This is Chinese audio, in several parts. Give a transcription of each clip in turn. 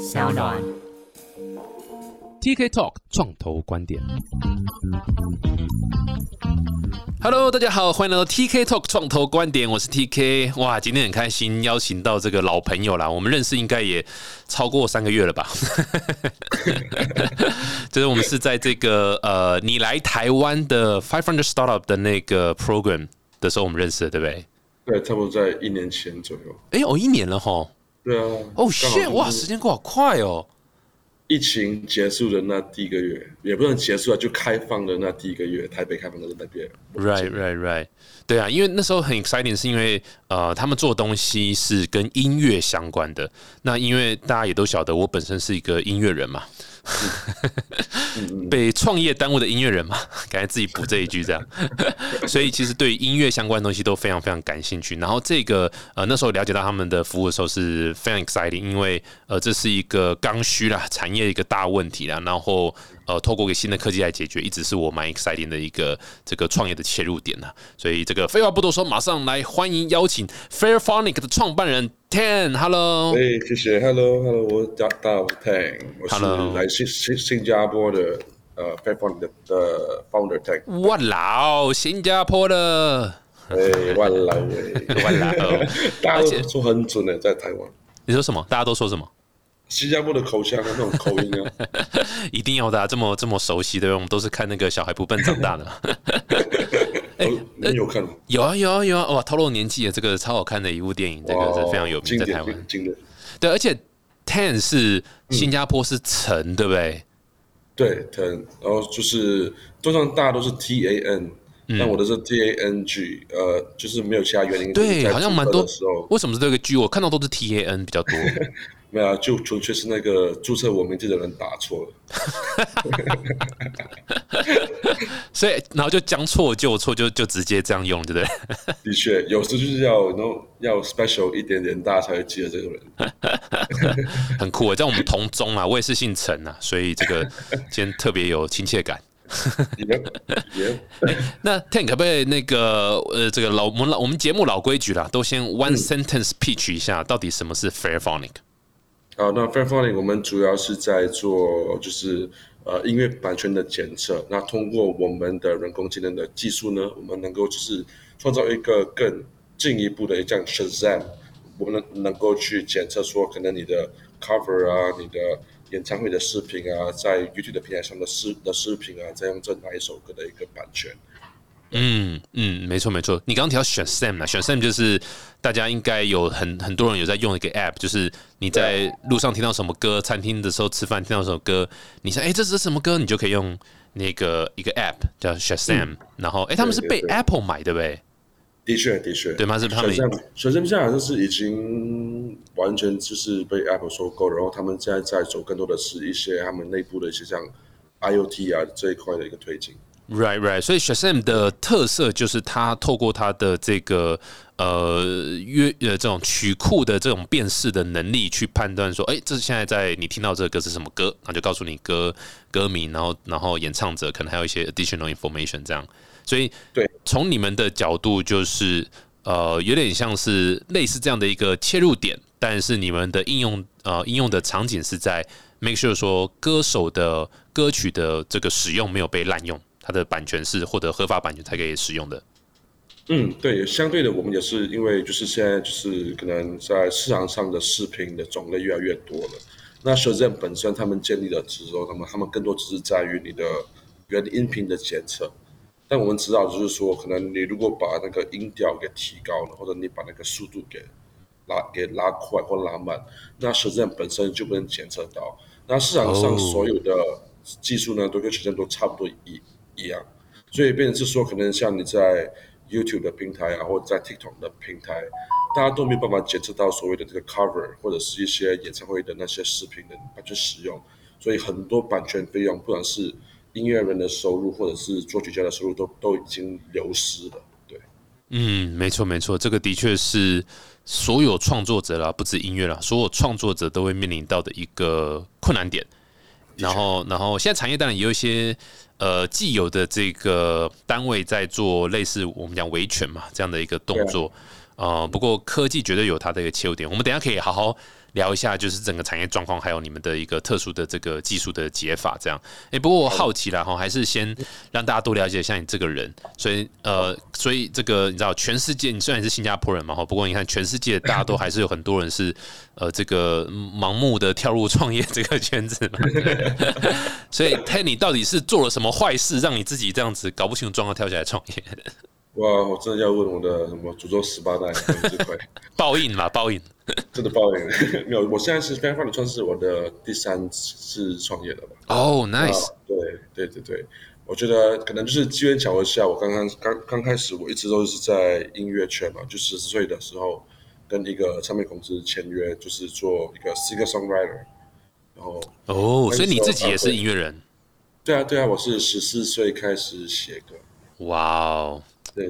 小暖。TK Talk 创投观点。Hello，大家好，欢迎来到 TK Talk 创投观点，我是 TK。哇，今天很开心邀请到这个老朋友啦，我们认识应该也超过三个月了吧？就是我们是在这个呃，你来台湾的 Five Hundred Startup 的那个 program 的时候，我们认识的，对不对？对，差不多在一年前左右。哎，哦，一年了哈。对啊。哦、刚好 shit！哇，时间过好快哦。疫情结束的那第一个月，也不能结束啊，就开放的那第一个月，台北开放的那边。Right, right, right。对啊，因为那时候很 exciting，是因为呃，他们做东西是跟音乐相关的。那因为大家也都晓得，我本身是一个音乐人嘛，被创业耽误的音乐人嘛，感觉自己补这一句这样。所以其实对音乐相关的东西都非常非常感兴趣。然后这个呃那时候了解到他们的服务的时候是非常 exciting，因为呃这是一个刚需啦，产业一个大问题啦。然后呃透过一个新的科技来解决，一直是我蛮 exciting 的一个这个创业的切入点呐。所以这个废话不多说，马上来欢迎邀请 Fairphonic 的创办人 Tan。Hello，。哎，谢谢，Hello，Hello，我大大家好，我是 Tang，我是来新新新加坡的呃 f a i r p h o n e 的的 Founder Tang。哇老新加坡的，哎，万来喂，万来哦大家都说很准的，在台湾，你说什么？大家都说什么？新加坡的口腔的那种口音啊，一定要的、啊，这么这么熟悉的，我们都是看那个小孩不笨长大的嘛。哦你有看吗？有啊有啊有啊！哇，透露年纪的这个超好看的一部电影，这个是非常有名，在台湾。经典。对，而且 Ten 是新加坡是城，对不对？对，ten，然后就是通常大家都是 T A N，、但我的是 T A N G，呃，就是没有其他原因。对，好像蛮多。为什么是这个 G？我看到都是 T A N 比较多。没有、啊，就纯粹是那个注册我名字的人打错了。所以然后就将错就错，就就直接这样用，对不对？的确，有时就是要要 special 一点点，大家才会记得这个人。很酷啊！在我们同宗啊，我也是姓陈啊，所以这个今天特别有亲切感。也也那 Tank 可不可以那个呃，这个老我们老我们节目老规矩啦，都先 one sentence pitch 一下，到底什么是 Fairphonic？好，那 Fairphonic 我们主要是在做就是呃音乐版权的检测。那通过我们的人工智能的技术呢，我们能够就是创造一个更进一步的一项 Shazam，我们能能够去检测说可能你的 cover 啊，你的演唱会的视频啊，在 YouTube 的平台上的视的视频啊，在用这哪一首歌的一个版权。嗯嗯，没错没错。你刚刚提到选 Sam 啊，选 Sam 就是大家应该有很很多人有在用一个 App，就是你在路上听到什么歌，餐厅的时候吃饭听到什么歌，你说哎这是什么歌，你就可以用那个一个 App 叫选 Shazam，、然后哎他们是被对对对。Apple 买对不对？的确，的确，对吗？是他们选 Sam 现在好像是已经完全就是被 Apple 收购，然后他们现在在走更多的是一些他们内部的一些像 IoT 啊这一块的一个推进。Right, right. 所以 Shazam 的特色就是它透过它的这个呃约呃这种曲库的这种辨识的能力，去判断说，哎、这是现在在你听到这个歌是什么歌，那就告诉你歌歌名，然后然后演唱者可能还有一些 additional information 这样。所以对，从你们的角度就是呃有点像是类似这样的一个切入点，但是你们的应用呃应用的场景是在 make sure 说歌手的歌曲的这个使用没有被滥用。它的版权是获得合法版权才可以使用的。嗯，对，相对的，我们也是因为就是现在就是可能在市场上的视频的种类越来越多了。那 Shazam 本身他们建立了之后，他们他们更多只是在于你的原音频的检测。但我们知道，就是说，可能你如果把那个音调给提高了，或者你把那个速度给拉给拉快或拉慢，那 Shazam 本身就不能检测到。那市场上所有的技术呢，都跟 Shazam 都差不多一一样，所以变成是说，可能像你在 YouTube 的平台啊，或者在 TikTok 的平台，大家都没有办法检测到所谓的这个 cover 或者是一些演唱会的那些视频的版权使用，所以很多版权费用，不管是音乐人的收入或者是作曲家的收入都都已经流失了。对，嗯，没错没错，这个的确是所有创作者啦，不止音乐啦，所有创作者都会面临到的一个困难点。然后，然后现在产业当然也有一些呃既有的这个单位在做类似我们讲维权嘛这样的一个动作。呃，不过科技绝对有它的一个切入点，我们等下可以好好聊一下，就是整个产业状况，还有你们的一个特殊的这个技术的解法，这样。哎，不过我好奇了哈，还是先让大家多了解一下你这个人。所以呃，所以这个你知道，全世界你虽然是新加坡人嘛哈，不过你看全世界大家都还是有很多人是呃这个盲目的跳入创业这个圈子嘛。所以，嘿，你到底是做了什么坏事，让你自己这样子搞不清楚状况跳起来创业？哇！我真的要问我的什么诅咒十八代这块 报应嘛？报应，真的报应。没有，我现在是 f a n 算是我的第三次创业了吧？哦，nice。对对对对，我觉得可能就是机缘巧合下，我刚刚刚刚开始，我一直都是在音乐圈嘛，就十岁的时候跟一个唱片公司签约，就是做一个 singer songwriter。然后哦，所以你自己也是音乐人？对啊，对啊，我是十四岁开始写歌。哇哦！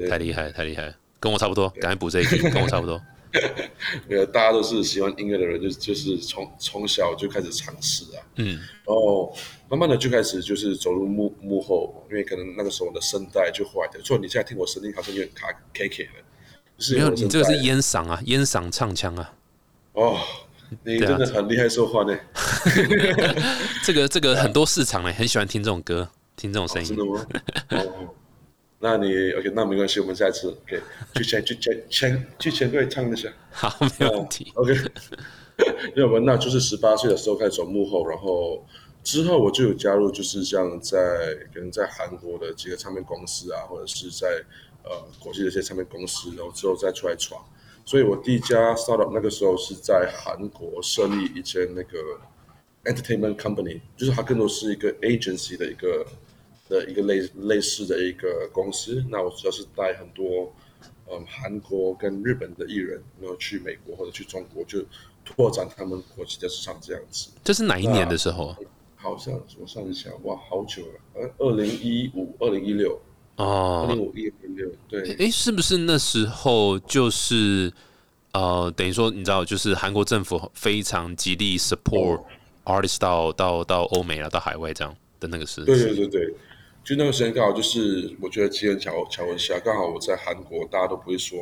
太厉害，太厉害，跟我差不多，赶快补这一句，跟我差不多。没有，大家都是喜欢音乐的人，就就是从从小就开始尝试啊，嗯，然后慢慢的就开始就是走入幕幕后，因为可能那个时候我的声带就坏的，所以你现在听我声音好像有点卡 K K 的，没有，你这个是烟嗓啊，烟嗓唱腔啊。哦，你真的很厉害说话呢。这个这个很多市场呢，很喜欢听这种歌，听这种声音。真的吗？哦。那你 OK，那没关系，我们下次 OK 去签去签签去签队唱一下，好，没问题。OK，因为我那就是十八岁的时候开始走幕后，然后之后我就有加入，就是像在可能在韩国的几个唱片公司啊，或者是在呃国际的一些唱片公司，然后之后再出来闯。所以我第一家 startup 那个时候是在韩国设立一间那个 entertainment company，就是它更多是一个 agency 的一个。的一个类类似的一个公司，那我主要是带很多嗯韩国跟日本的艺人，然后去美国或者去中国，就拓展他们国际的市场这样子。这是哪一年的时候？好像我算一下，哇，好久了，呃，二零一五、二零一六哦，二零五一六对。哎，是不是那时候就是呃，等于说你知道，就是韩国政府非常极力 support artist 到到到欧美啊，到海外这样的那个时？对对对对。就那个时间刚好就是，我觉得机缘巧巧合下，刚好我在韩国，大家都不会说，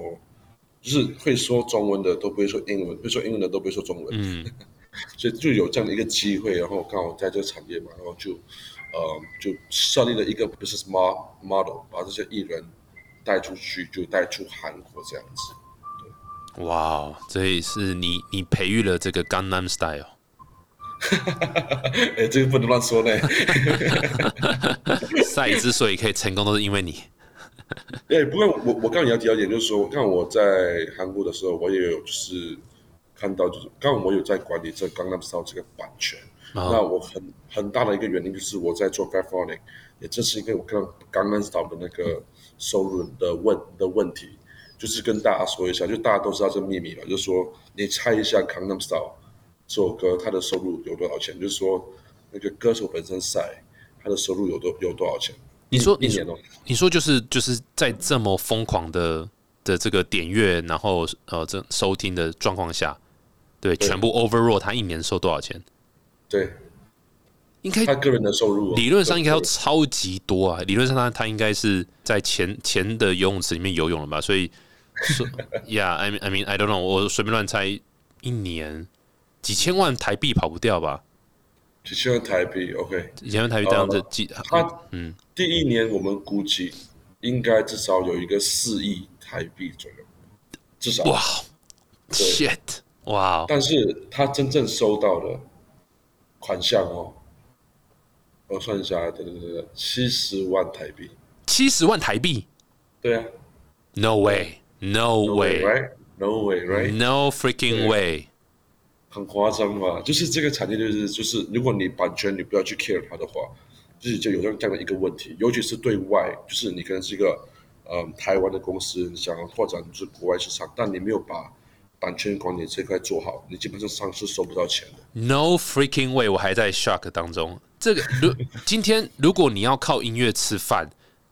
就是会说中文的都不会说英文，会说英文的都不会说中文，嗯，所以就有这样的一个机会，然后刚好在这个产业嘛，然后就呃就设立了一个 business model，把这些艺人带出去，就带出韩国这样子。对，哇，这也是你你培育了这个 Gangnam Style。哎，这个不能乱说呢。赛之所以可以成功，都是因为你。哎，不过我我刚刚要提到一点，就是说，刚我在韩国的时候，我也有就是看到，就是刚我有在管理这刚刚说这个版权。那我很很大的一个原因就是我在做 a i r p h o n i 也正是因为我看到刚刚说的那个收入的问的问题，就是跟大家说一下，就大家都知道这个秘密嘛，就是说你猜一下刚刚 style。这首歌他的收入有多少钱？就是说，那个歌手本身赛他的收入有多有多少钱？你说一年哦？你说就是就是在这么疯狂的的这个点阅，然后呃这收听的状况下，对，全部 overall 他一年收多少钱？对，应该他个人的收入理论上应该要超级多啊！理论上他他应该是在前前的游泳池里面游泳了吧？所以说，Yeah，I mean I mean I don't know，我随便乱猜一年。几千万台币跑不掉吧？几千万台币，OK。几千万台币这样子记，他嗯，第一年我们估计应该至少有一个四亿台币左右，至少哇，shit，哇！但是他真正收到的款项哦，我算一下，对对对对，七十万台币，七十万台币，对啊，No way，No way，Right？No way，Right？No freaking way。很夸张嘛，就是这个产业就是就是，如果你版权你不要去 care 它的话，就是就有这样这样的一个问题，尤其是对外，就是你可能是一个嗯台湾的公司，你想要拓展就是国外市场，但你没有把版权管理这块做好，你基本上上是收不到钱的。No freaking way，我还在 shock 当中。这个如 今天如果你要靠音乐吃饭。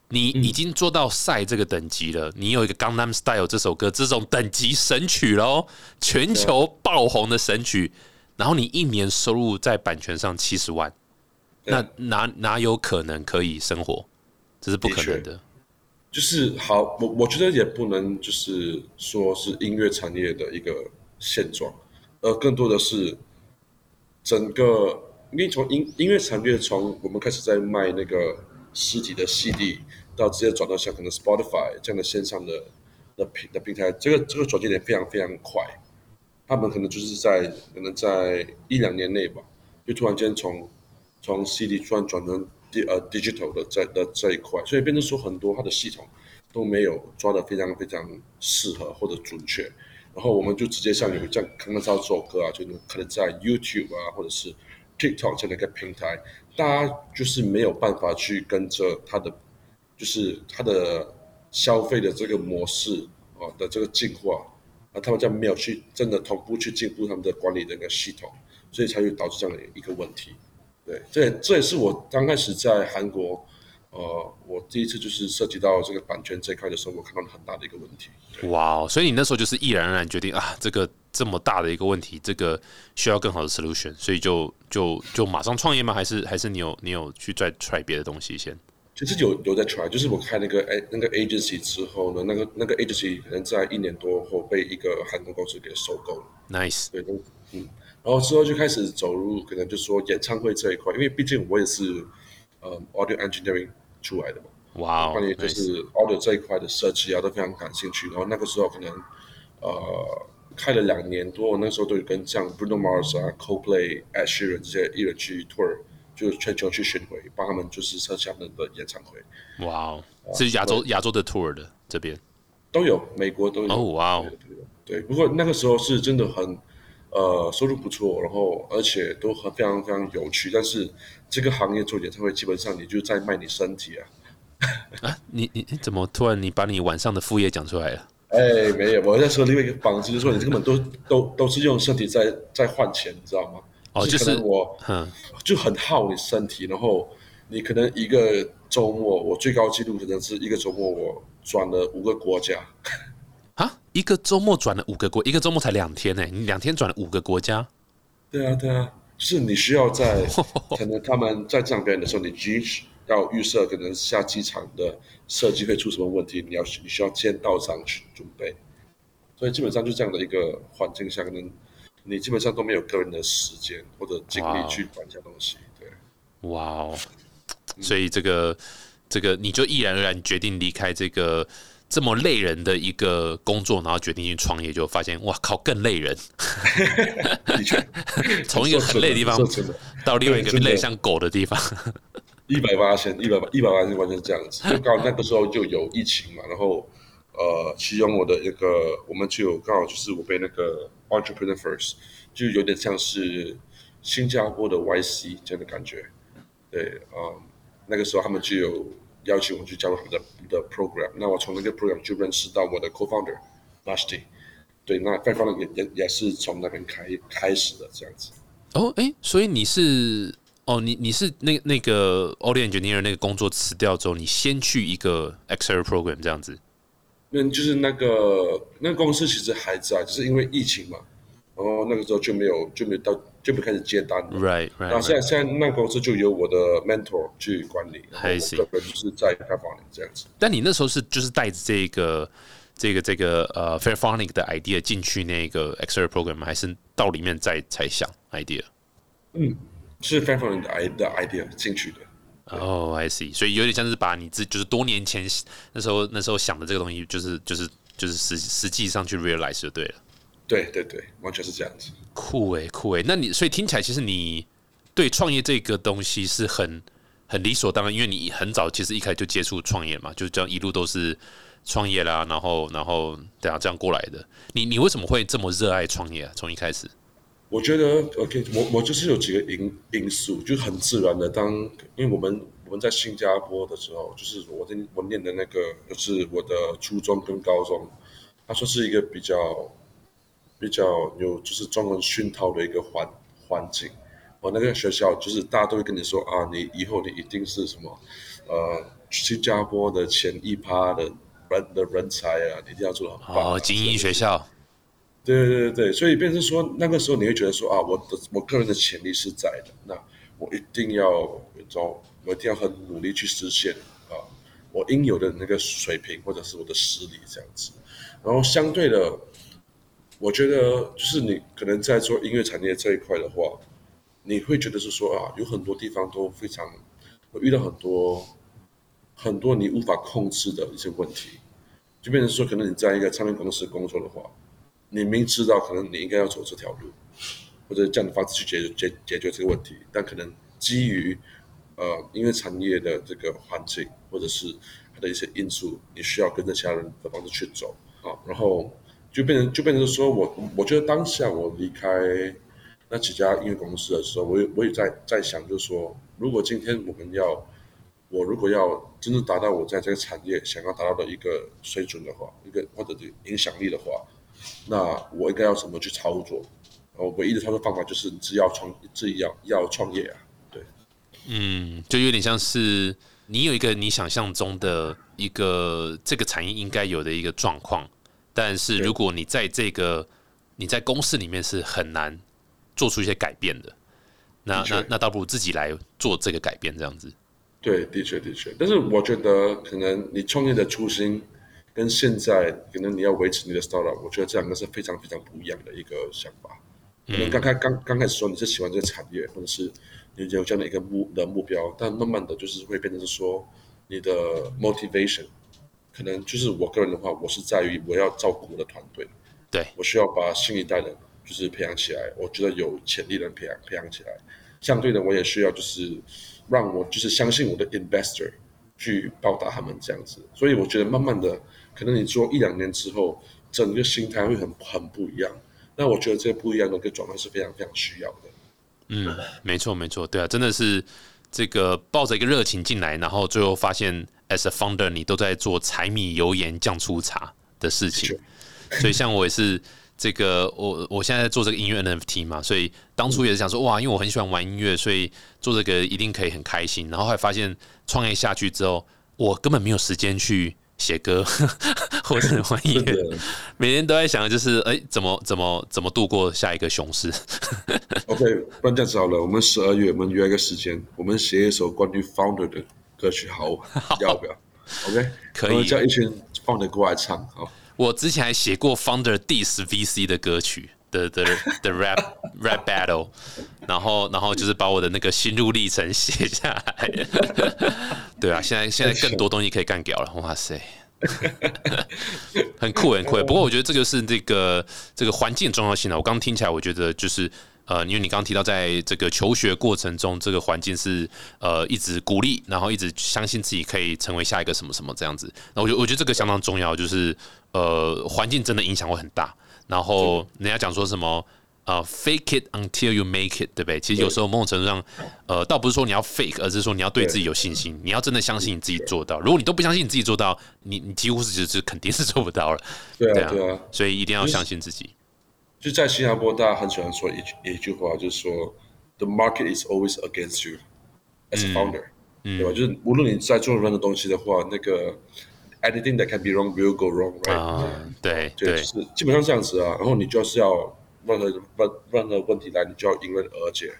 你已经做到赛这个等级了，你有一个《Gangnam Style》这首歌这种等级神曲喽，全球爆红的神曲，然后你一年收入在版权上七十万，那哪哪有可能可以生活？这是不可能的。就是好，我我觉得也不能就是说是音乐产业的一个现状，而更多的是整个，因为从音音乐产业从我们开始在卖那个实体的 CD，到直接转到像可能 Spotify 这样的线上的的平的平台，这个这个转接点非常非常快，他们可能就是在可能在一两年内吧，就突然间从从 CD 突然转成第呃 digital 的在的这一块，所以变成说很多它的系统都没有抓的非常非常适合或者准确，然后我们就直接像有这样刚刚知道这首歌啊，就能可能在 YouTube 啊或者是 TikTok 这样的一个平台，大家就是没有办法去跟着它的就是它的消费的这个模式啊的这个进化啊，他们这样没有去真的同步去进步他们的管理的一个系统，所以才会导致这样的一个问题。对，这这也是我刚开始在韩国，呃，我第一次就是涉及到这个版权这一块的时候，我看到很大的一个问题。哇，所以你那时候就是毅然然决定啊，这个这么大的一个问题，这个需要更好的 solution，所以就就就马上创业吗？还是还是你有你有去再 try 别的东西先？其实有有在 try，就是我开那个哎那个 agency 之后呢，那个那个 agency 可能在一年多后被一个韩国公司给收购了。Nice，对，嗯。然后之后就开始走入可能就说演唱会这一块，因为毕竟我也是呃 audio engineering 出来的嘛，哇，关于就是 audio 这一块的设计啊都非常感兴趣。然后那个时候可能呃开了两年多，我那时候都有跟像 Bruno Mars 啊、Coldplay、Ed Sheeran 这些艺人去 tour，就全球去巡回，帮他们就是设计他们的演唱会。哇哦，是亚洲亚洲的 tour 的这边都有，美国都有。哦，哇哦，对，不过那个时候是真的很。呃，收入不错，然后而且都很非常非常有趣。但是这个行业做演唱会，基本上你就在卖你身体啊！啊，你你怎么突然你把你晚上的副业讲出来了？哎，没有，我在说另外一个方式，就是说你根本都都都是用身体在在换钱，你知道吗？哦，就是我，嗯，就很耗你身体，然后你可能一个周末，我最高纪录可能是一个周末我转了五个国家。啊，一个周末转了五个国，一个周末才两天呢，你两天转了五个国家。对啊，对啊，是你需要在 可能他们在这样表演的时候，你必须要预设可能下机场的设计会出什么问题，你要你需要先到场去准备。所以基本上就这样的一个环境下，可能你基本上都没有个人的时间或者精力去管一下东西。对，哇哦，所以这个这个你就毅然而然决定离开这个。这么累人的一个工作，然后决定去创业，就发现哇靠，更累人。的确，从一个很累的地方到另外一个累像狗的地方，一百八千，一百一百八千完全是这样子。就刚好那个时候就有疫情嘛，然后呃，其中我的一个我们就有刚好就是我被那个 Entrepreneur First，就有点像是新加坡的 YC 这样的感觉。对，嗯，那个时候他们就有。邀请我去加入他们的的 program，那我从那个 program 就认识到我的 co-founder Rusty，对，那 f i f 也也也是从那边开开始的这样子。哦，哎，所以你是哦，你你是那那个 audio engineer 那个工作辞掉之后，你先去一个 Excel program 这样子？嗯，就是那个那个公司其实还在，只是因为疫情嘛，然后那个时候就没有就没有到。就不开始接单，right right。那现在现在那公司就由我的 mentor 去管理，还行，就是在开发这样子。但你那时候是就是带着这个这个这个呃 Fairphonic 的 idea 进去那个 Excel program，还是到里面再才想 idea？嗯，是 Fairphonic 的 idea 进去的。哦，I see。所以有点像是把你自就是多年前那时候那时候想的这个东西，就是就是就是实实际上去 realize 就对了。对对对，完全是这样子。酷诶，酷诶。那你所以听起来，其实你对创业这个东西是很很理所当然，因为你很早其实一开始就接触创业嘛，就这样一路都是创业啦，然后然后等下这样过来的。你你为什么会这么热爱创业啊？从一开始，我觉得 OK，我我就是有几个因因素，就很自然的。当因为我们我们在新加坡的时候，就是我在我念的那个，就是我的初中跟高中，它说是一个比较。比较有就是中文熏陶的一个环环境，我那个学校就是大家都会跟你说啊，你以后你一定是什么，呃，新加坡的前一趴的人的人才啊，你一定要做很棒。哦，精英学校。对对对对所以变成说那个时候你会觉得说啊，我的我个人的潜力是在的，那我一定要，走我一定要很努力去实现啊，我应有的那个水平或者是我的实力这样子。然后相对的，我觉得就是你可能在做音乐产业这一块的话，你会觉得是说啊，有很多地方都非常会遇到很多很多你无法控制的一些问题，就变成说，可能你在一个唱片公司工作的话，你明知道可能你应该要走这条路，或者这样的方式去解解解决这个问题，但可能基于呃音乐产业的这个环境或者是它的一些因素，你需要跟着其他人的方式去走啊，然后就变成就变成说我我觉得当下我离开那几家音乐公司的时候，我也我也在在想，就是说，如果今天我们要我如果要真正达到我在这个产业想要达到的一个水准的话，一个或者影响力的话，那我应该要怎么去操作？我唯一的操作方法就是自己要创自己要要创业啊，对，嗯，就有点像是你有一个你想象中的一个这个产业应该有的一个状况，但是如果你在这个你在公司里面是很难做出一些改变的，那那那倒不如自己来做这个改变，这样子。对，的确的确，但是我觉得可能你创业的初心跟现在可能你要维持你的 startup，我觉得这两个是非常非常不一样的一个想法。可能刚开刚刚开始说你是喜欢这个产业，或者是你有这样的一个目的目标，但慢慢的就是会变成是说你的 motivation，可能就是我个人的话，我是在于我要照顾我的团队，对我需要把新一代的，就是培养起来，我觉得有潜力的人培养培养起来，相对的我也需要就是。让我就是相信我的 investor 去报答他们这样子，所以我觉得慢慢的，可能你做一两年之后，整个心态会很很不一样。那我觉得这个不一样的一个转换是非常非常需要的。嗯，没错没错，对啊，真的是这个抱着一个热情进来，然后最后发现 as a founder 你都在做柴米油盐酱醋茶的事情，所以像我也是。这个我我现在在做这个音乐 NFT 嘛，所以当初也是想说哇，因为我很喜欢玩音乐，所以做这个一定可以很开心。然后后来发现创业下去之后，我根本没有时间去写歌 或者玩音乐，每天都在想就是哎，怎么怎么怎么度过下一个熊市。OK，不然这样子好了，我们十二月我们约一个时间，我们写一首关于 Founder 的歌曲，好，要不要？OK，可以叫一群 Founder 过来唱，好。我之前还写过 Founder Diss VC 的歌曲的的的 rap rap battle，然后然后就是把我的那个心路历程写下来。对啊，现在现在更多东西可以干掉了，哇塞，很 酷很酷。不过我觉得这就是这个这个环境重要性啊。我刚听起来，我觉得就是。呃，因为你刚刚提到，在这个求学过程中，这个环境是呃一直鼓励，然后一直相信自己可以成为下一个什么什么这样子。那我觉得，我觉得这个相当重要，就是呃环境真的影响会很大。然后人家讲说什么呃 fake it until you make it，对不对？其实有时候某种程度上，呃，倒不是说你要 fake，而是说你要对自己有信心，你要真的相信你自己做到。如果你都不相信你自己做到，你你几乎是就是肯定是做不到了。对啊，对啊，所以一定要相信自己。就在新加坡，大家很喜欢说一句一句话，就是说，the market is always against you as a founder，对吧？就是无论你在做任何东西的话，那个 anything that can be wrong will go wrong，right？啊，对，对，就是基本上这样子啊。然后你就是要任何任任何问题来，你就要迎刃而解。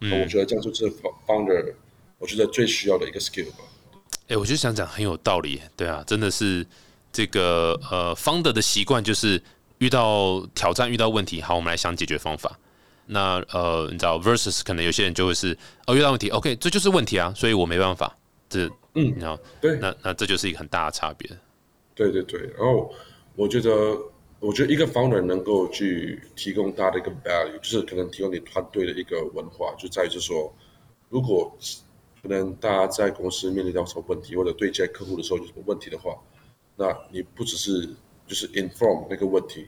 嗯，我觉得这样就是 founder，我觉得最需要的一个 skill 吧。哎，我就想讲很有道理，对啊，真的是这个呃，founder 的习惯就是。遇到挑战，遇到问题，好，我们来想解决方法。那呃，你知道，versus 可能有些人就会是，哦，遇到问题，OK，这就是问题啊，所以我没办法。这，嗯，然后，对，那那这就是一个很大的差别。对对对，然后我觉得，我觉得一个 founder 能够去提供大的一个 value，就是可能提供你团队的一个文化，就在于就是说，如果可能大家在公司面临到什么问题，或者对接客户的时候有什么问题的话，那你不只是。就是 inform 那个问题，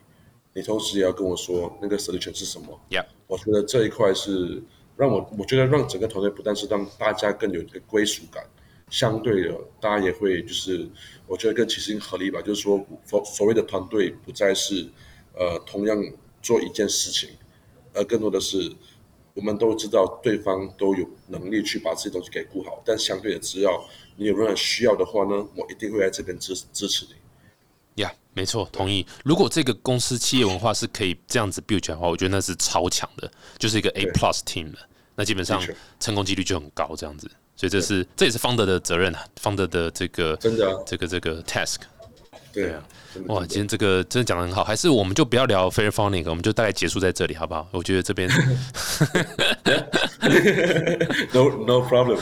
你同时也要跟我说那个 solution 是什么。Yeah，我觉得这一块是让我，我觉得让整个团队不但是让大家更有一个归属感，相对的，大家也会就是，我觉得跟齐心合力吧。就是说，所所谓的团队不再是呃同样做一件事情，而更多的是我们都知道对方都有能力去把这些东西给顾好，但相对的，只要你有任何需要的话呢，我一定会在这边支支持你。Yeah，没错，同意。如果这个公司企业文化是可以这样子 build 起来的话，我觉得那是超强的，就是一个 A plus team 了。那基本上成功几率就很高，这样子。所以这是这也是方德的责任啊，方德的这个真的这个这个 task。对啊，哇，今天这个真的讲的很好，还是我们就不要聊 fair funding，我们就大概结束在这里，好不好？我觉得这边 no no problem，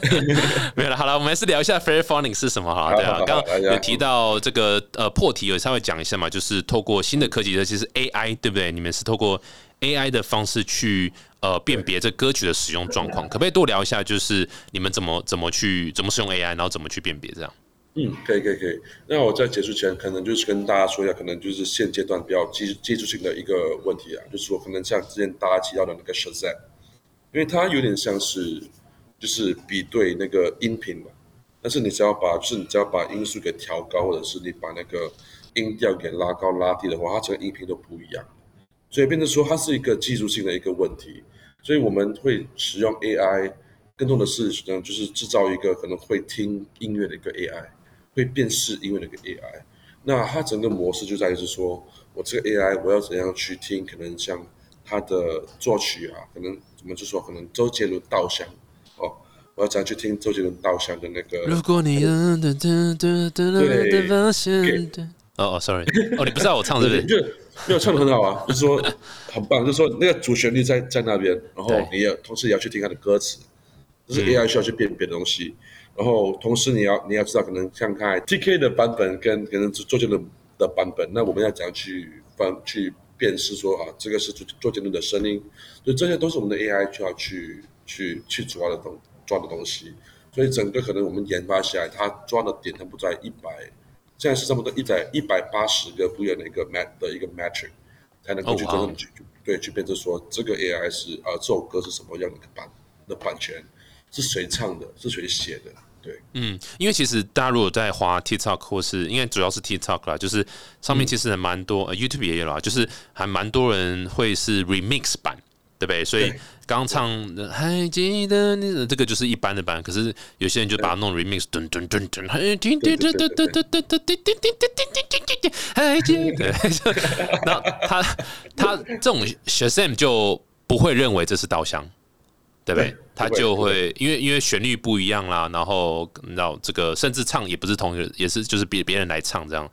没有了，好了，我们还是聊一下 fair funding 是什么哈？对啊，刚刚有提到这个呃破题，有稍微讲一下嘛，就是透过新的科技，尤其是 AI，对不对？你们是透过 AI 的方式去呃辨别这歌曲的使用状况，可不可以多聊一下？就是你们怎么怎么去怎么使用 AI，然后怎么去辨别这样？嗯，可以可以可以。那我在结束前，可能就是跟大家说一下，可能就是现阶段比较技技术性的一个问题啊，就是说可能像之前大家提到的那个 Shazam，因为它有点像是就是比对那个音频嘛，但是你只要把就是你只要把音速给调高，或者是你把那个音调给拉高拉低的话，它整个音频都不一样，所以变成说它是一个技术性的一个问题，所以我们会使用 AI，更多的是嗯就是制造一个可能会听音乐的一个 AI。会辨识音乐的一个 AI，那它整个模式就在于是说，我这个 AI 我要怎样去听，可能像它的作曲啊，可能怎么就说，可能周杰伦稻香哦，我要怎样去听周杰伦稻香的那个。如果你对，哦哦，sorry，哦，你不知道我唱是不是？就 没有唱的很好啊，就是说很棒，就是说那个主旋律在在那边，然后你也同时也要去听它的歌词，这是 AI 需要去辨别的东西。然后同时你要你要知道，可能像看 T K 的版本跟可能周杰伦的版本，那我们要怎样去分去辨识说啊，这个是周周杰伦的声音，所以这些都是我们的 A I 需要去去去主要的东抓的东西。所以整个可能我们研发下来，它抓的点它不在一百，现在是差不多一百一百八十个不一样的一个 mat 的一个 metric，才能够去真正去对去辨识说这个 A I 是啊这首歌是什么样的版的版权，是谁唱的，是谁写的。对，嗯，因为其实大家如果在滑 TikTok 或是，因为主要是 TikTok 啦，就是上面其实还蛮多，呃，YouTube 也有啦，就是还蛮多人会是 Remix 版，对不对？所以刚唱还记得你这个就是一般的版，可是有些人就把它弄 Remix，噔噔噔噔，还记得，噔噔噔噔噔噔噔噔噔噔噔噔，还记得，然后他他这种 Shazam 就不会认为这是稻香。对不对？他就会因为因为旋律不一样啦，然后然后这个甚至唱也不是同一个，也是就是别别人来唱这样。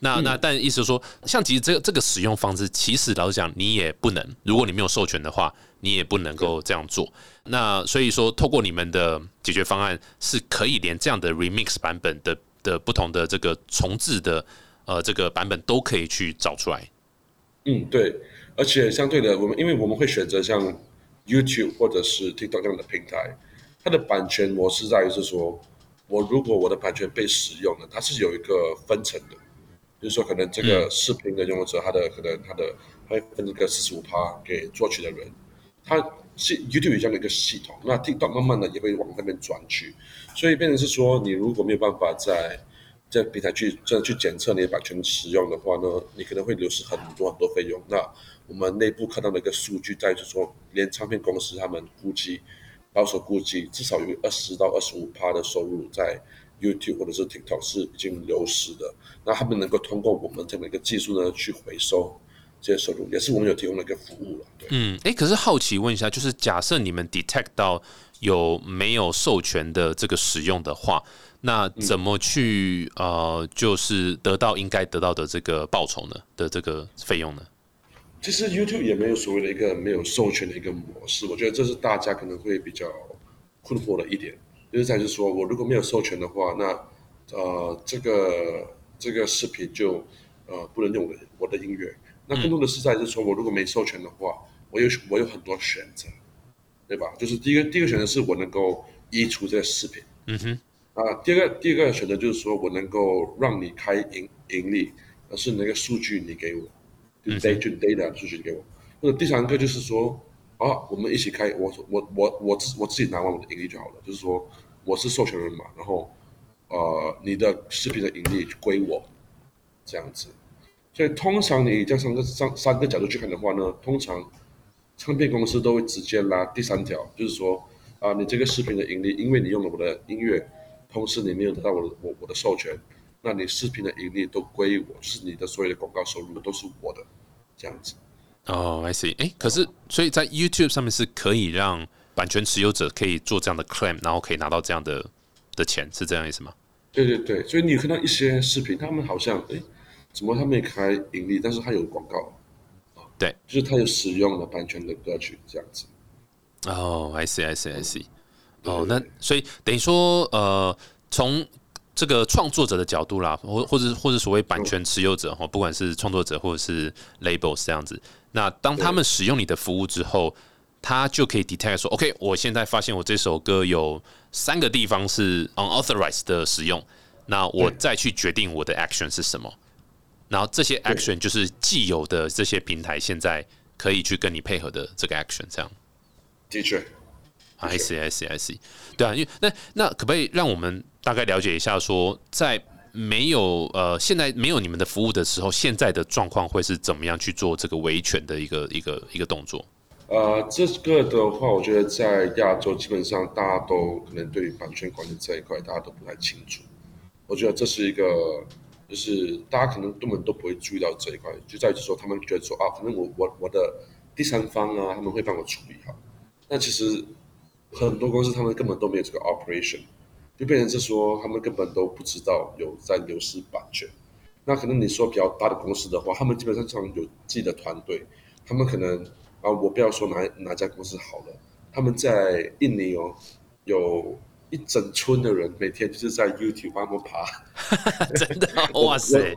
那那但意思说，像其实这个这个使用方式，其实老实讲，你也不能，如果你没有授权的话，你也不能够这样做。那所以说，透过你们的解决方案，是可以连这样的 remix 版本的的不同的这个重置的呃这个版本都可以去找出来。嗯，对，而且相对的，我们因为我们会选择像。YouTube 或者是 TikTok 这样的平台，它的版权模式在于是说，我如果我的版权被使用了，它是有一个分成的，就是说可能这个视频的拥有者，他的可能他的他会分这个四十五趴给作曲的人，他是 YouTube 有这样的一个系统，那 TikTok 慢慢的也会往那边转去，所以变成是说，你如果没有办法在在平台去这样去检测你的版权使用的话呢，你可能会流失很多很多费用。那我们内部看到的一个数据，在就是说，连唱片公司他们估计，保守估计，至少有二十到二十五趴的收入在 YouTube 或者是 TikTok 是已经流失的。那他们能够通过我们这样的一个技术呢，去回收这些收入，也是我们有提供的一个服务了。嗯，哎，可是好奇问一下，就是假设你们 detect 到有没有授权的这个使用的话，那怎么去呃，就是得到应该得到的这个报酬呢？的这个费用呢？其实 YouTube 也没有所谓的一个没有授权的一个模式，我觉得这是大家可能会比较困惑的一点，就是在于说我如果没有授权的话，那呃这个这个视频就呃不能用我的我的音乐。那更多的是在于说我如果没授权的话，我有我有很多选择，对吧？就是第一个第一个选择是我能够移除这个视频，嗯哼。啊，第二个第二个选择就是说我能够让你开盈盈利，而是那个数据你给我。就 data data 数据给我，或者第三个就是说啊，我们一起开，我我我我自我自己拿完我的盈利就好了，就是说我是授权人嘛，然后呃你的视频的盈利归我，这样子。所以通常你这三个三三个角度去看的话呢，通常唱片公司都会直接拉第三条，就是说啊你这个视频的盈利，因为你用了我的音乐，同时你没有得到我的我我的授权。那你视频的盈利都归我，就是你的所有的广告收入都是我的，这样子。哦，I see。哎，可是所以在 YouTube 上面是可以让版权持有者可以做这样的 claim，然后可以拿到这样的的钱，是这样意思吗？对对对，所以你看到一些视频，他们好像哎，怎么他们也开盈利，但是他有广告对，就是他有使用了版权的歌曲这样子。哦，I see, I see, I see。哦，那所以等于说，呃，从这个创作者的角度啦，或或者或者所谓版权持有者哈，不管是创作者或者是 labels 这样子，那当他们使用你的服务之后，他就可以 detect 说，OK，我现在发现我这首歌有三个地方是 unauthorized 的使用，那我再去决定我的 action 是什么，然后这些 action 就是既有的这些平台现在可以去跟你配合的这个 action，这样。的确，I see, I see, I see。对啊，因为那那可不可以让我们大概了解一下，说在没有呃现在没有你们的服务的时候，现在的状况会是怎么样去做这个维权的一个一个一个动作？呃，这个的话，我觉得在亚洲基本上大家都可能对版权管理这一块大家都不太清楚。我觉得这是一个，就是大家可能根本都不会注意到这一块，就在于说他们觉得说啊，可能我我我的第三方啊，他们会帮我处理好。那其实很多公司他们根本都没有这个 operation，就变成是说他们根本都不知道有在流失版权。那可能你说比较大的公司的话，他们基本上常有自己的团队，他们可能啊，我不要说哪哪家公司好了，他们在印尼哦，有一整村的人每天就是在 YouTube 帮他们爬，真的 哇塞！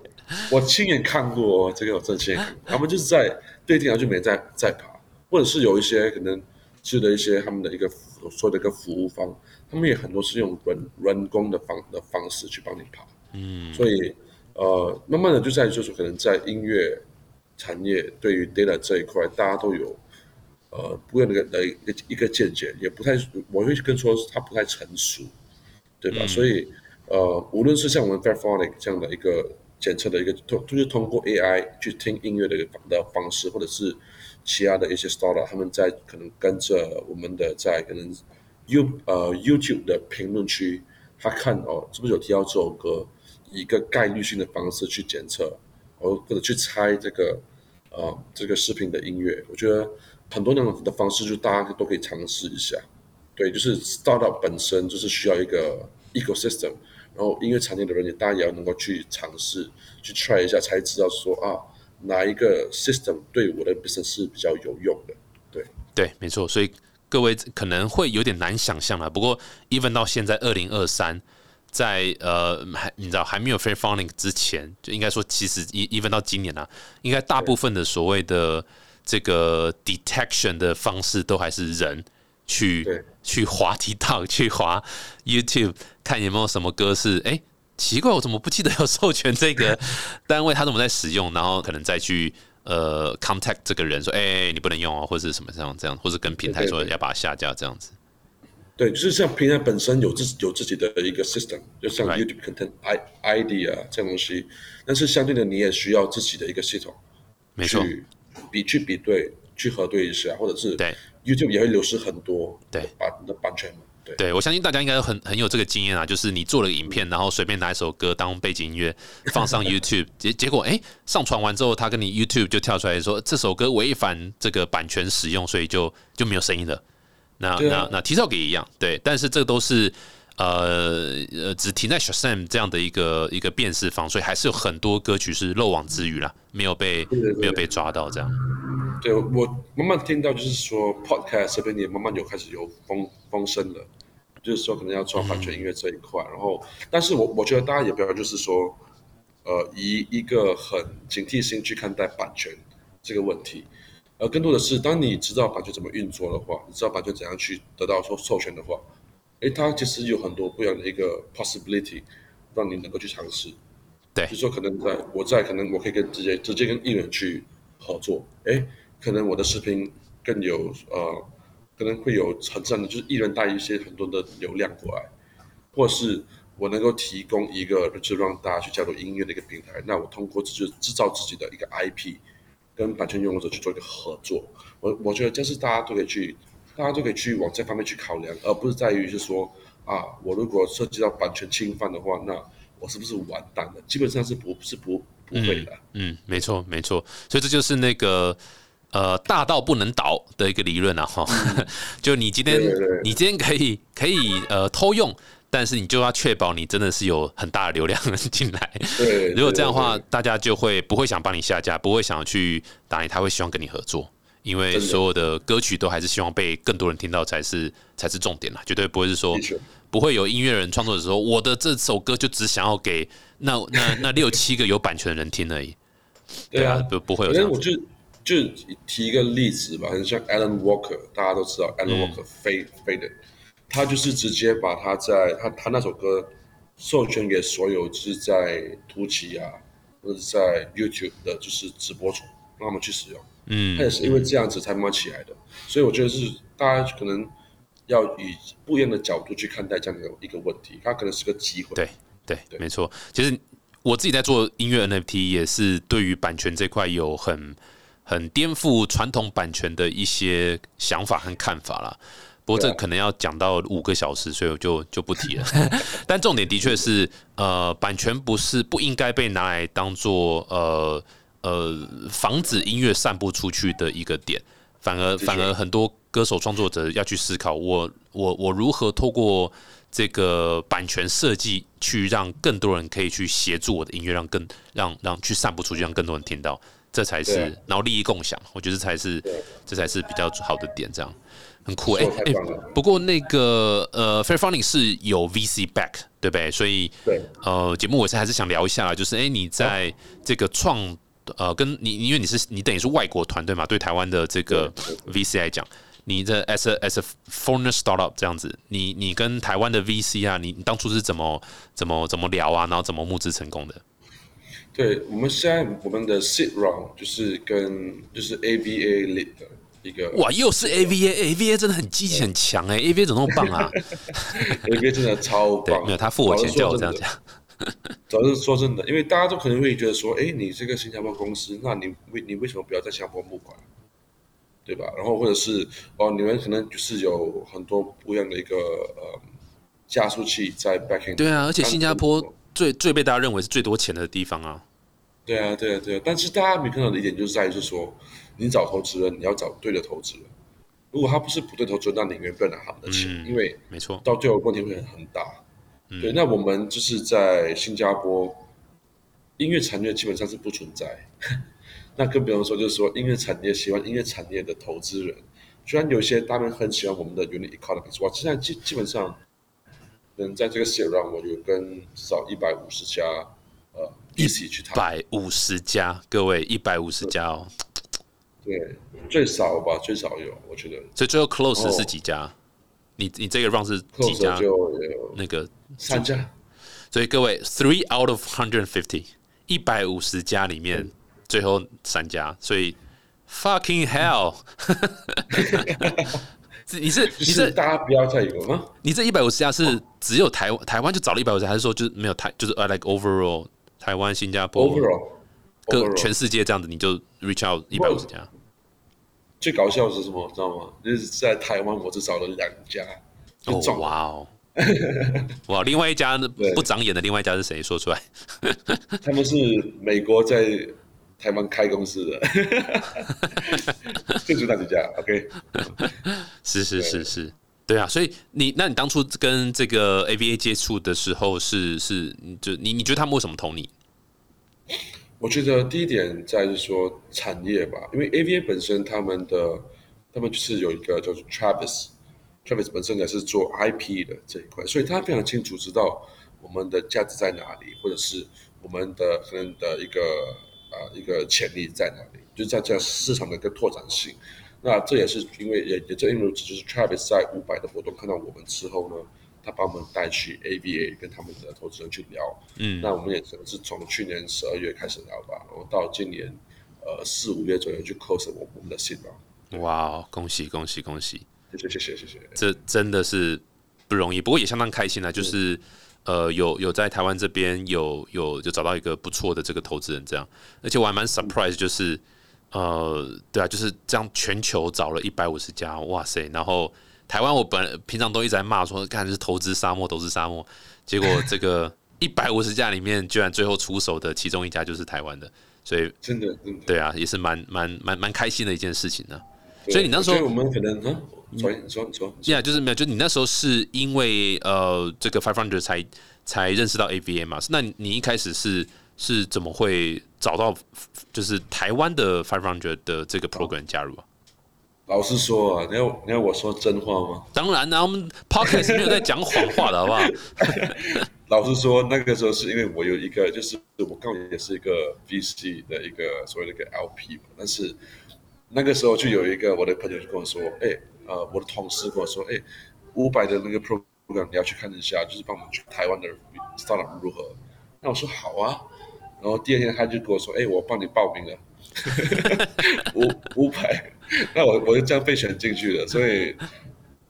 我亲眼看过这个，我真亲眼看过，他们就是在对电脑就没在在爬，或者是有一些可能。是的一些他们的一个说的一个服务方，他们也很多是用人人工的方的方式去帮你爬，嗯，所以呃，慢慢的就在就是可能在音乐产业对于 data 这一块，大家都有呃不一样的的一个一个见解，也不太我会跟说它不太成熟，对吧？所以呃，无论是像我们 Fairphonic 这样的一个检测的一个通，就是通过 AI 去听音乐的一个的方式，或者是。其他的一些 startup，他们在可能跟着我们的在可能 You 呃 YouTube 的评论区，他看哦是不是有提到这首歌，以一个概率性的方式去检测，哦或者去猜这个呃这个视频的音乐。我觉得很多那种的方式，就大家都可以尝试一下。对，就是 startup 本身就是需要一个 ecosystem，然后音乐产业的人也大家也要能够去尝试去 try 一下，才知道说啊。哪一个 system 对我的 business 是比较有用的？对对，没错。所以各位可能会有点难想象了。不过，even 到现在二零二三，在呃还你知道还没有 fair funding 之前，就应该说，其实一一分到今年啊，应该大部分的所谓的这个 detection 的方式，都还是人去去滑 TikTok，去滑 YouTube，看有没有什么歌是哎。奇怪，我怎么不记得有授权这个 单位？他怎么在使用？然后可能再去呃 contact 这个人说：“哎，你不能用哦，或者是什么这样这样，或者跟平台说要把它下架这样子。”对，就是像平台本身有自有自己的一个 system，就像 YouTube content i ID 啊这样东西，但是相对的你也需要自己的一个系统，没错，比去比对去核对一下，或者是对 YouTube 也会流失很多对版的版权嘛。对，我相信大家应该很很有这个经验啊，就是你做了影片，然后随便拿一首歌当背景音乐 放上 YouTube，结结果哎，上传完之后，他跟你 YouTube 就跳出来说这首歌违反这个版权使用，所以就就没有声音了。那那那 TikTok 也一样，对，但是这个都是呃呃只停在 Shazam 这样的一个一个辨识方，所以还是有很多歌曲是漏网之鱼啦，没有被没有被抓到这样。对我慢慢听到就是说 Podcast 这边也慢慢有开始有风风声了。就是说，可能要做版权音乐这一块，然后，但是我我觉得大家也不要就是说，呃，以一个很警惕心去看待版权这个问题，而更多的是，当你知道版权怎么运作的话，你知道版权怎样去得到授授权的话，诶，它其实有很多不一样的一个 possibility，让你能够去尝试。对，就说可能在我在可能我可以跟直接直接跟艺人去合作，诶，可能我的视频更有呃。可能会有很自然的，就是艺人带一些很多的流量过来，或是我能够提供一个，就是让大家去加入音乐的一个平台。那我通过制制造自己的一个 IP，跟版权拥有者去做一个合作。我我觉得这是大家都可以去，大家都可以去往这方面去考量，而不是在于是说啊，我如果涉及到版权侵犯的话，那我是不是完蛋了？基本上是不是不不会的。嗯，没错没错。所以这就是那个。呃大到不能倒的一个理论啊哈，就你今天你今天可以可以呃偷用。但是你就要确保你真的是有很大的流量进来。对，如果这样的话，大家就会不会想帮你下架，不会想去打你，他会希望跟你合作，因为所有的歌曲都还是希望被更多人听到才是才是重点啦，绝对不会是说不会有音乐人创作的时候，我的这首歌就只想要给那那那六七 个有版权的人听而已。对啊，不不会有这样。我就就提一个例子吧，很像 Alan Walker，大家都知道 Alan Walker 飞飞的。他就是直接把他在他他那首歌授权给所有就是在突奇啊或者在 YouTube 的就是直播主，让他们去使用。嗯，他也是因为这样子才慢慢起来的。所以我觉得是大家可能要以不一样的角度去看待这样的一个问题，它可能是个机会。对对，没错。其实我自己在做音乐 NFT 也是对于版权这块有很很颠覆传统版权的一些想法和看法了。不过这可能要讲到五个小时，所以我就就不提了。但重点的确是，呃，版权不是不应该被拿来当做呃呃防止音乐散布出去的一个点，反而反而很多歌手创作者要去思考，我我我如何透过这个版权设计去让更多人可以去协助我的音乐，让更让让去散布出去，让更多人听到，这才是然后利益共享，我觉得才是这才是比较好的点，这样。很酷。哎哎，不过那个呃，Fair Funding 是有 VC back 对不对？所以对。呃，节目我是还是想聊一下，就是哎，你在这个创呃，跟你因为你是你等于是外国团队嘛，对台湾的这个 VC 来讲，你的 as a as a foreigner startup 这样子，你你跟台湾的 VC 啊，你你当初是怎么怎么怎么聊啊，然后怎么募资成功的？对我们现在我们的 sit round 就是跟就是 ABA lead 的。哇，又是 A V A A V A 真的很积极很强哎，A V A 怎么那么棒啊？A V A 真的超棒，没有他付我钱叫我这样讲。主要是说真的，因为大家都可能会觉得说，哎，你这个新加坡公司，那你为你为什么不要在新加坡募款，对吧？然后或者是哦，你们可能就是有很多不一样的一个呃加速器在 backing。对啊，而且新加坡最最被大家认为是最多钱的地方啊。对啊，对啊，对啊，但是大家没看到的一点就是在于是说。你找投资人，你要找对的投资人。如果他不是不对投资人，那你永远不拿他们的钱，因为没错，到最后问题会很大。对，那我们就是在新加坡，音乐产业基本上是不存在。那更不用说，就是说音乐产业喜欢音乐产业的投资人，虽然有些他们很喜欢我们的 unit economics，我现在基基本上，能在这个 s e r 我就跟至少一百五十家呃一起去谈。一百五十家，各位一百五十家哦。对，最少吧，最少有，我觉得。所以最后 close 是几家？你你这个 round 是几家？就那个三家。所以各位，three out of hundred fifty，一百五十家里面，最后三家。所以 fucking hell，你是你是大家不要再有吗？你这一百五十家是只有台湾台湾就找了一百五十，还是说就是没有台就是 like overall 台湾新加坡 overall 各全世界这样子，你就 reach out 一百五十家。最搞笑的是什么？知道吗？就是在台湾，我只找了两家。哦，哇哦，哇！另外一家 不长眼的，另外一家是谁？说出来。他们是美国在台湾开公司的。就就那几家，OK。是是是是，对啊。所以你，那你当初跟这个 AVA 接触的时候，是是，就你你觉得他们为什么投你？我觉得第一点在是说产业吧，因为 AVA 本身他们的他们就是有一个叫做 Travis，Travis 本身也是做 IP 的这一块，所以他非常清楚知道我们的价值在哪里，或者是我们的可能的一个呃一个潜力在哪里，就在这市场的一个拓展性。那这也是因为也也正因如此，就是 Travis 在五百的活动看到我们之后呢。他把我们带去 AVA 跟他们的投资人去聊，嗯，那我们也可能是从去年十二月开始聊吧，然后到今年呃四五月左右去 close 我我们的信了。哇，恭喜恭喜恭喜！谢谢谢谢谢谢，这真的是不容易，不过也相当开心啊，就是呃有有在台湾这边有有就找到一个不错的这个投资人这样，而且我还蛮 surprise，就是呃对啊，就是这样全球找了一百五十家，哇塞，然后。台湾我本平常都一直在骂说，看是投资沙漠，投资沙漠。结果这个 一百五十家里面，居然最后出手的其中一家就是台湾的，所以真的对啊，也是蛮蛮蛮蛮开心的一件事情呢。所以你那时候我们可能啊，所以你说你说，你说呀就是没有，就你那时候是因为呃这个 Five Hundred 才才认识到 AVA 嘛？那你你一开始是是怎么会找到就是台湾的 Five Hundred 的这个 program 加入啊？老实说啊，你要你要我说真话吗？当然啦、我们 podcast 没有在讲谎话的好不好？老实说，那个时候是因为我有一个，就是我刚好也是一个 VC 的一个所谓的一个 LP 嘛，但是那个时候就有一个我的朋友就跟我说，哎，呃，我的同事跟我说，哎，五百的那个 program 你要去看一下，就是帮我们去台湾的 startup 如何？那我说好啊，然后第二天他就跟我说，哎，我帮你报名了，五五百，那我我就这样被选进去了，所以。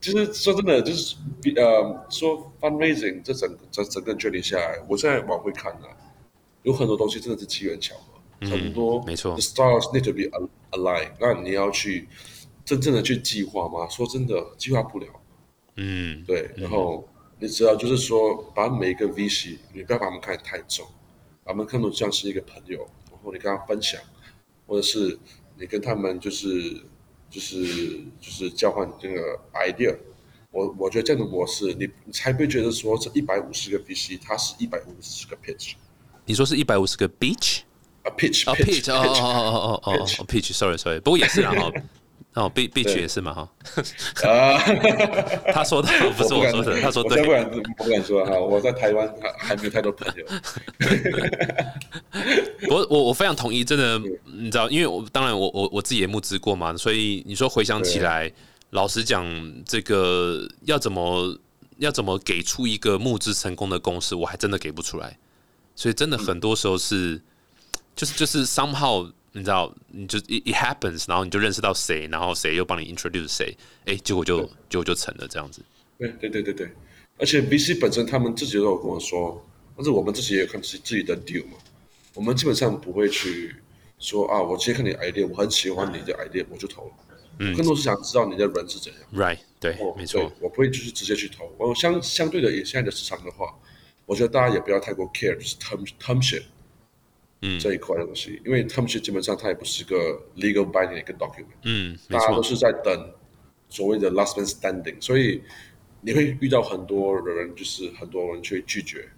其实说真的，就是比呃说 fundraising 这整整整个 journey 下来，我现在往回看呢、有很多东西真的是机缘巧合，很多没错 the stars need to be al- aligned。那你要去真正的去计划吗？说真的，计划不了。嗯，对，然后你只要就是说，把每一个 VC，你不要把他们看得太重，把他们看作像是一个朋友，然后你跟他分享，或者是你跟他们就是就是就是交换这个 idea。我我觉得这样的模式，你你才不会觉得说这一百五十个 VC，它是一百五十个 pitch 你说是一百五十个 beach 啊 pitch 哦 pitch 哦哦哦哦哦哦 pitch，sorry sorry，不过也是啦哈。哦，beach beach 也是嘛哈，啊，他说的 不是我说的，他说我才不，敢不敢说哈，我在台湾还还没有太多朋友。我我我非常同意，真的，你知道，因为我当然我我我自己也募资过嘛，所以你说回想起来，老实讲，这个要怎么要怎么给出一个募资成功的公式，我还真的给不出来，所以真的很多时候是，就是就是 somehow 你知道，你就 it happens，然后你就认识到谁，然后谁又帮你 introduce 谁，哎，结果就结果就成了这样子。对对对对对，而且 VC 本身他们自己都有跟我说，但是我们自己也有看自己自己的 deal 嘛，我们基本上不会去说啊，我今天看你 idea，我很喜欢你的 idea，我就投了。嗯，更多是想知道你的人是怎样。Right，对，哦没错，我不会就是直接去投。我相相对的，也现在的市场的话，我觉得大家也不要太过 care 就是 term term sheet，嗯，这一块的东西，因为 term sheet 基本上它也不是个 legal binding 的一个 document，嗯，大家都是在等所谓的 last man standing，所以你会遇到很多人，就是很多人去拒绝，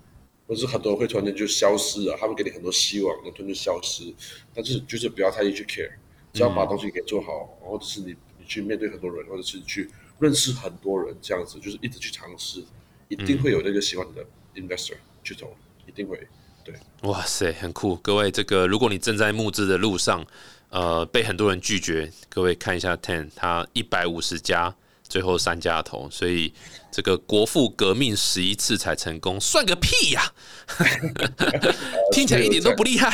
或者是很多人会突然间就消失了，他们给你很多希望，然后突然就消失，但是就是不要太去 care，只要把东西给做好，或者是你你去面对很多人，或者是去认识很多人，这样子就是一直去尝试，一定会有那个喜欢你的 investor 去投，一定会。对，哇塞，很酷！各位，这个如果你正在募资的路上，呃，被很多人拒绝，各位看一下 Ten，他一百五十家，最后三家投，所以这个国父革命十一次才成功，算个屁呀、听起来一点都不厉害。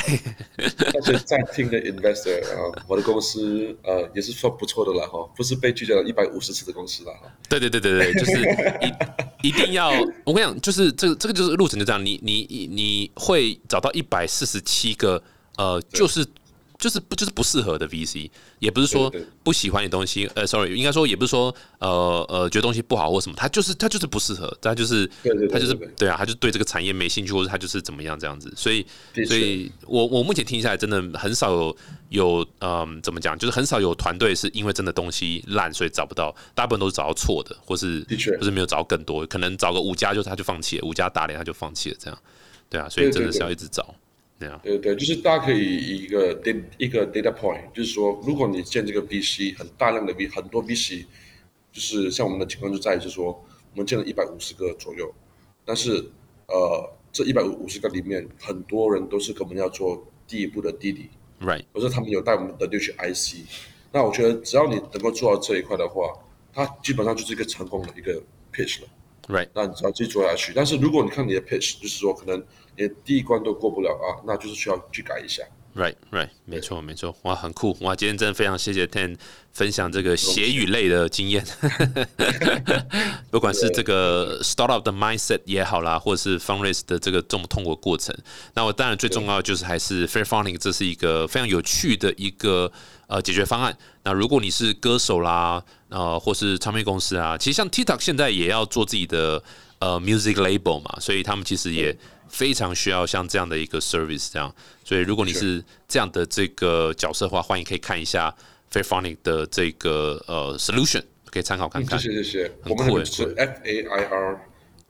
但是在听的 investor 啊、我的公司呃也是算不错的了哈，不是被拒绝了一百五十次的公司了哈。对对对对对，就是一一定要，我跟你讲，就是这个这个就是路程就这样，你你你会找到一百四十七个呃，就是就是不就是不适合的 VC，也不是说不喜欢你东西，呃，sorry，应该说也不是说呃呃觉得东西不好或什么，他就是他就是不适合，他就是他就是对啊，他就对这个产业没兴趣，或者他就是怎么样这样子，所以所以我我目前听下来真的很少有有嗯怎么讲，就是很少有团队是因为真的东西烂所以找不到，大部分都是找到错的，或是的确。或是没有找到更多，可能找个五家就他就放弃了，五家打脸他就放弃了，这样。对啊，所以真的是要一直找，对啊，对对，就是大家可以以一个 data 一个 data point，就是说，如果你建这个 VC 很大量的 V 很多 VC，就是像我们的情况就在于是说，我们建了一百五十个左右，但是呃，这一百五十个里面，很多人都是跟我们要做第一步的滴滴，right，或者他们有带我们的六去 IC。那我觉得只要你能够做到这一块的话，它基本上就是一个成功的一个 pitch 了。right，那你只要继续做下去。但是如果你看你的 pitch，就是说可能连第一关都过不了啊，那就是需要去改一下。Right, right，没错，没错，哇，很酷，哇，今天真的非常谢谢 Ten 分享这个血与泪的经验，不管是这个 startup 的 mindset 也好啦，或者是 fundraise 的这个这么痛苦的过程，那我当然最重要就是还是 fair funding，这是一个非常有趣的一个呃解决方案。那如果你是歌手啦，呃，或是唱片公司啊，其实像 TikTok 现在也要做自己的呃 music label 嘛，所以他们其实也非常需要像这样的一个 service 这样。所以如果你是这样的这个角色的话，欢迎可以看一下 Fairphonic 的这个呃 solution，可以参考看看。谢谢谢谢，很酷诶是 F A I R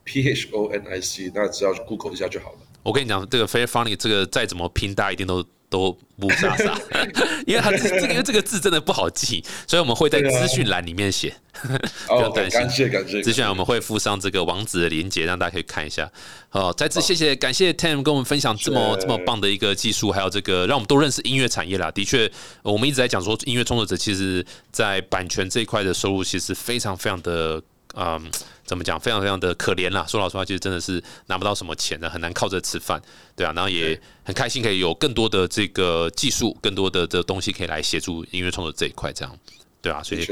P H O N I C，那只要 Google 一下就好了。我跟你讲，这个 Fairphonic 这个再怎么拼，大家一定都都不傻傻，因为他这这个因为这个字真的不好记，所以我们会在资讯栏里面写，不用担心。感谢感谢，资讯栏我们会附上这个网址的连接，让大家可以看一下。好，再次谢谢感谢 Tim 跟我们分享这么这么棒的一个技术，还有这个让我们都认识音乐产业啦。的确，我们一直在讲说，音乐创作者其实在版权这一块的收入其实非常非常的嗯。怎么讲？非常非常的可怜啦。说老实话，其实真的是拿不到什么钱的，很难靠这吃饭，对啊。然后也很开心，可以有更多的这个技术，更多的这东西可以来协助音乐创作这一块，这样，对啊。所以。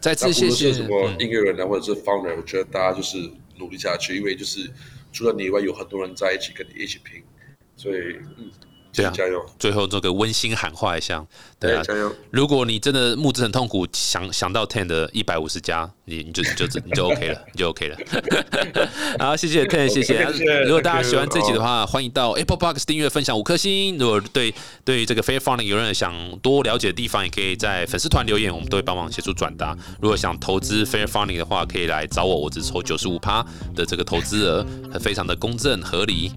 再次谢谢什么音乐人啊，或者是 founder，我觉得大家就是努力下去，因为就是除了你以外，有很多人在一起跟你一起拼，所以，嗯。对啊，加油！最后做个温馨喊话一下，对啊，加油！如果你真的募资很痛苦，想想到 Ten 的一百五十加，你你就你就 你就 OK 了，你就 OK 了。好，谢谢 Ten，谢谢。如果大家喜欢这集的话，欢迎到 Apple Box 订阅、分享五颗星。如果对对于这个 Fair Funding 有任何想多了解的地方，也可以在粉丝团留言，我们都会帮忙协助转达。如果想投资 Fair Funding 的话，可以来找我，我只抽九十五趴的这个投资额，非常的公正合理。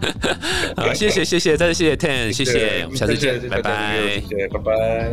好，谢谢谢谢，再次谢谢 Ten，谢谢，我们下次见，拜拜，谢谢，拜拜。